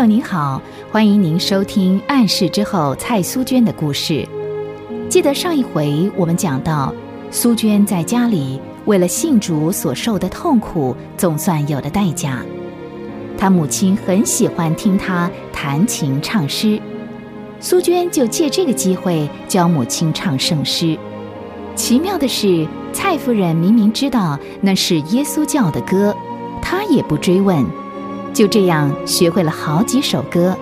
友您好，欢迎您收听《暗示之后》蔡苏娟的故事。记得上一回我们讲到，苏娟在家里为了信主所受的痛苦，总算有了代价。她母亲很喜欢听她弹琴唱诗，苏娟就借这个机会教母亲唱圣诗。奇妙的是，蔡夫人明明知道那是耶稣教的歌，她也不追问。就这样学会了好几首歌，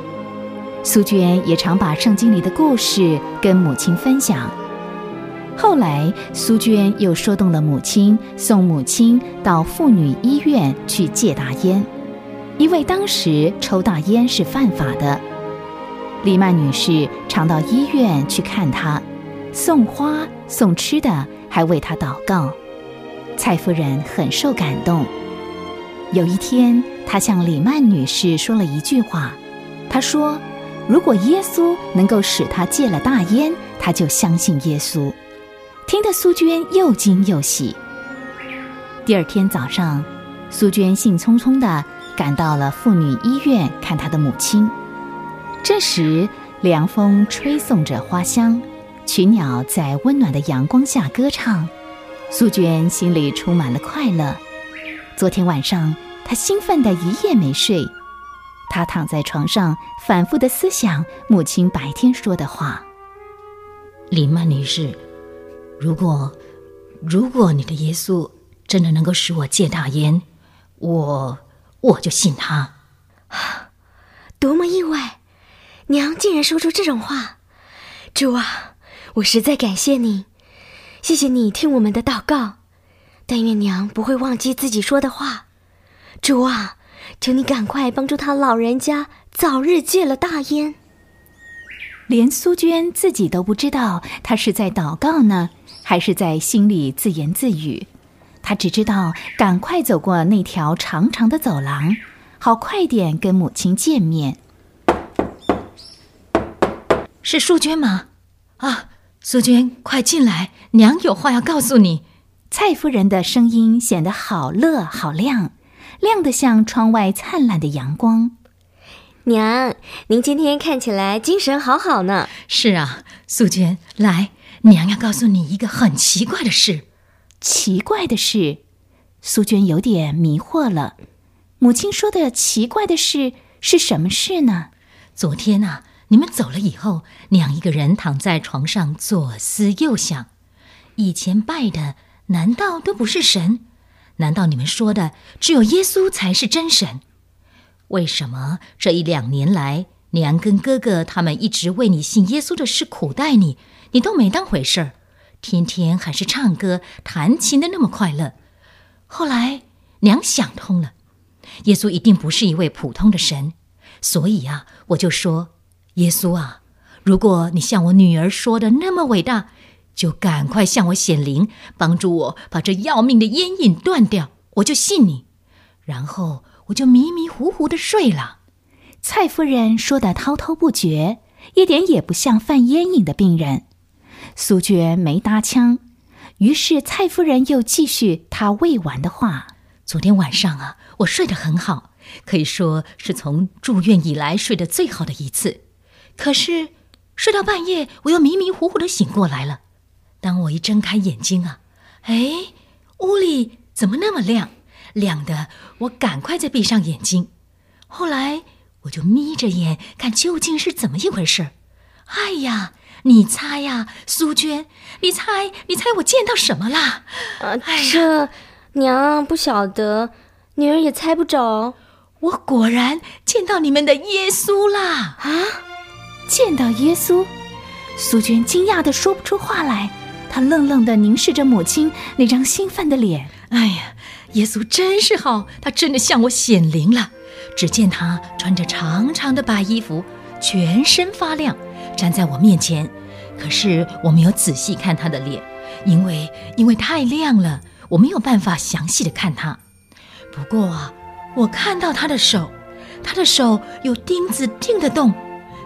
苏娟也常把圣经里的故事跟母亲分享。后来，苏娟又说动了母亲，送母亲到妇女医院去戒大烟，因为当时抽大烟是犯法的。李曼女士常到医院去看她，送花、送吃的，还为她祷告。蔡夫人很受感动。有一天。他向李曼女士说了一句话，他说：“如果耶稣能够使他戒了大烟，他就相信耶稣。”听得苏娟又惊又喜。第二天早上，苏娟兴冲冲地赶到了妇女医院看她的母亲。这时，凉风吹送着花香，群鸟在温暖的阳光下歌唱，苏娟心里充满了快乐。昨天晚上。他兴奋的一夜没睡，他躺在床上反复的思想母亲白天说的话。李曼女士，如果如果你的耶稣真的能够使我戒大烟，我我就信他。多么意外！娘竟然说出这种话，主啊，我实在感谢你，谢谢你听我们的祷告。但愿娘不会忘记自己说的话。主啊，求你赶快帮助他老人家早日戒了大烟。连苏娟自己都不知道，她是在祷告呢，还是在心里自言自语。她只知道赶快走过那条长长的走廊，好快点跟母亲见面。是淑娟吗？啊，苏娟，快进来，娘有话要告诉你。蔡夫人的声音显得好乐好亮。亮得像窗外灿烂的阳光。娘，您今天看起来精神好好呢。是啊，素娟，来，娘要告诉你一个很奇怪的事。奇怪的事，素娟有点迷惑了。母亲说的奇怪的事是什么事呢？昨天啊，你们走了以后，娘一个人躺在床上左思右想，以前拜的难道都不是神？难道你们说的只有耶稣才是真神？为什么这一两年来，娘跟哥哥他们一直为你信耶稣的事苦待你，你都没当回事儿，天天还是唱歌弹琴的那么快乐？后来娘想通了，耶稣一定不是一位普通的神，所以啊，我就说，耶稣啊，如果你像我女儿说的那么伟大。就赶快向我显灵，帮助我把这要命的烟瘾断掉，我就信你。然后我就迷迷糊糊的睡了。蔡夫人说的滔滔不绝，一点也不像犯烟瘾的病人。苏娟没搭腔，于是蔡夫人又继续她未完的话：昨天晚上啊，我睡得很好，可以说是从住院以来睡得最好的一次。可是睡到半夜，我又迷迷糊糊的醒过来了。当我一睁开眼睛啊，哎，屋里怎么那么亮？亮的我赶快再闭上眼睛。后来我就眯着眼看究竟是怎么一回事。哎呀，你猜呀，苏娟，你猜，你猜我见到什么啦？啊，这娘不晓得，女儿也猜不着。我果然见到你们的耶稣啦！啊，见到耶稣？苏娟惊讶的说不出话来。他愣愣地凝视着母亲那张兴奋的脸。哎呀，耶稣真是好，他真的向我显灵了。只见他穿着长长的白衣服，全身发亮，站在我面前。可是我没有仔细看他的脸，因为因为太亮了，我没有办法详细的看他。不过啊，我看到他的手，他的手有钉子钉得动。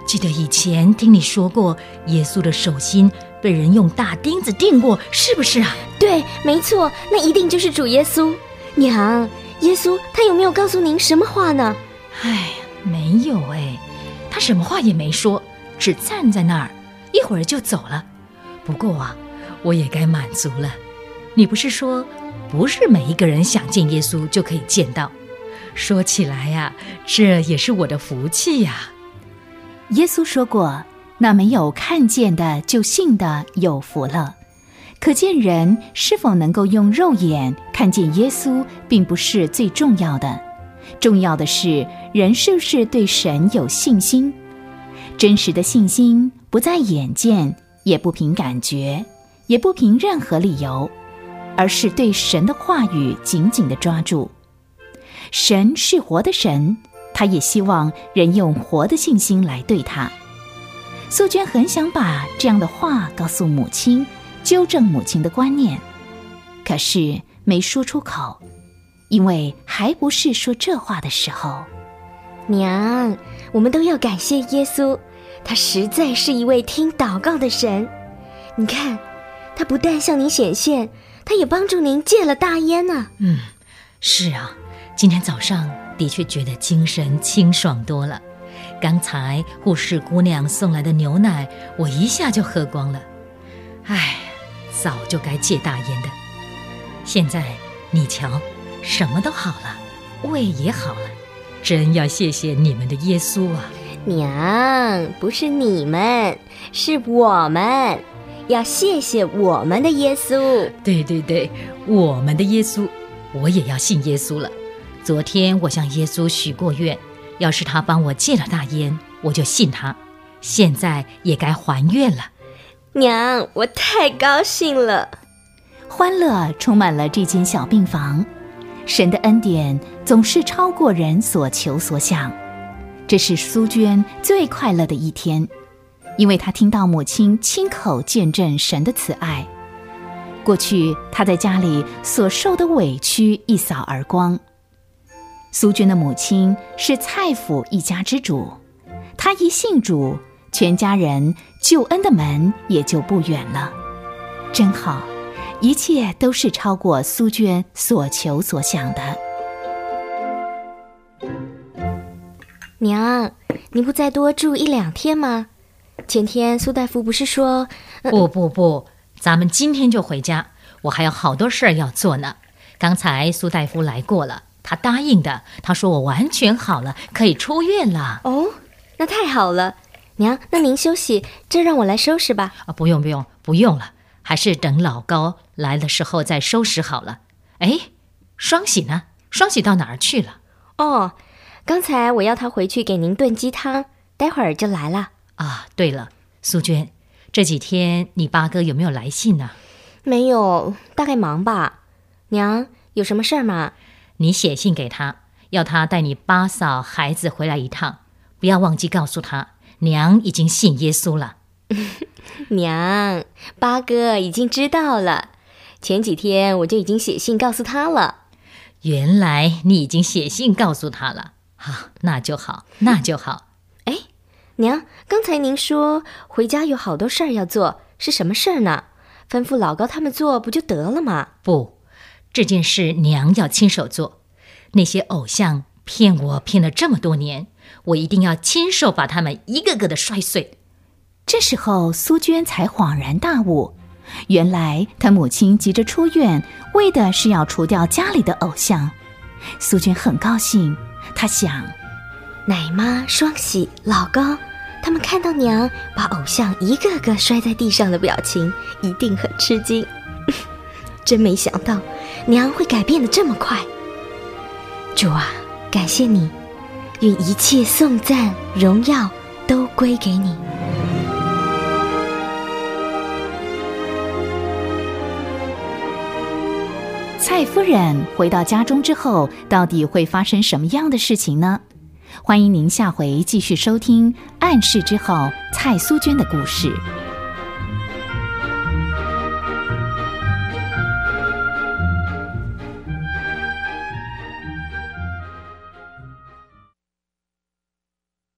记得以前听你说过，耶稣的手心。被人用大钉子钉过，是不是啊？对，没错，那一定就是主耶稣。娘，耶稣他有没有告诉您什么话呢？哎，没有哎，他什么话也没说，只站在那儿，一会儿就走了。不过啊，我也该满足了。你不是说，不是每一个人想见耶稣就可以见到？说起来呀，这也是我的福气呀。耶稣说过：“那没有看见的就信的有福了。”可见人是否能够用肉眼看见耶稣，并不是最重要的，重要的是人是不是对神有信心。真实的信心不在眼见，也不凭感觉，也不凭任何理由，而是对神的话语紧紧的抓住。神是活的神，他也希望人用活的信心来对他。素娟很想把这样的话告诉母亲，纠正母亲的观念，可是没说出口，因为还不是说这话的时候。娘，我们都要感谢耶稣，他实在是一位听祷告的神。你看，他不但向您显现，他也帮助您戒了大烟呢。嗯，是啊。今天早上的确觉得精神清爽多了。刚才护士姑娘送来的牛奶，我一下就喝光了。唉，早就该戒大烟的。现在你瞧，什么都好了，胃也好了，真要谢谢你们的耶稣啊！娘，不是你们，是我们，要谢谢我们的耶稣。对对对，我们的耶稣，我也要信耶稣了。昨天我向耶稣许过愿，要是他帮我戒了大烟，我就信他。现在也该还愿了。娘，我太高兴了，欢乐充满了这间小病房。神的恩典总是超过人所求所想，这是苏娟最快乐的一天，因为她听到母亲亲口见证神的慈爱。过去她在家里所受的委屈一扫而光。苏娟的母亲是蔡府一家之主，她一信主，全家人救恩的门也就不远了。真好，一切都是超过苏娟所求所想的。娘，您不再多住一两天吗？前天苏大夫不是说……不不不，咱们今天就回家，我还有好多事儿要做呢。刚才苏大夫来过了。他答应的，他说我完全好了，可以出院了。哦，那太好了，娘，那您休息，这让我来收拾吧。啊，不用不用不用了，还是等老高来的时候再收拾好了。哎，双喜呢？双喜到哪儿去了？哦，刚才我要他回去给您炖鸡汤，待会儿就来了。啊，对了，苏娟，这几天你八哥有没有来信呢？没有，大概忙吧。娘，有什么事儿吗？你写信给他，要他带你八嫂孩子回来一趟，不要忘记告诉他，娘已经信耶稣了。娘，八哥已经知道了，前几天我就已经写信告诉他了。原来你已经写信告诉他了，好，那就好，那就好。哎，娘，刚才您说回家有好多事儿要做，是什么事儿呢？吩咐老高他们做不就得了吗？不。这件事娘要亲手做，那些偶像骗我骗了这么多年，我一定要亲手把他们一个个的摔碎。这时候苏娟才恍然大悟，原来她母亲急着出院，为的是要除掉家里的偶像。苏娟很高兴，她想，奶妈、双喜、老高，他们看到娘把偶像一个个摔在地上的表情，一定很吃惊。真没想到。娘会改变的这么快，主啊，感谢你，愿一切颂赞荣耀都归给你。蔡夫人回到家中之后，到底会发生什么样的事情呢？欢迎您下回继续收听《暗示之后》蔡苏娟的故事。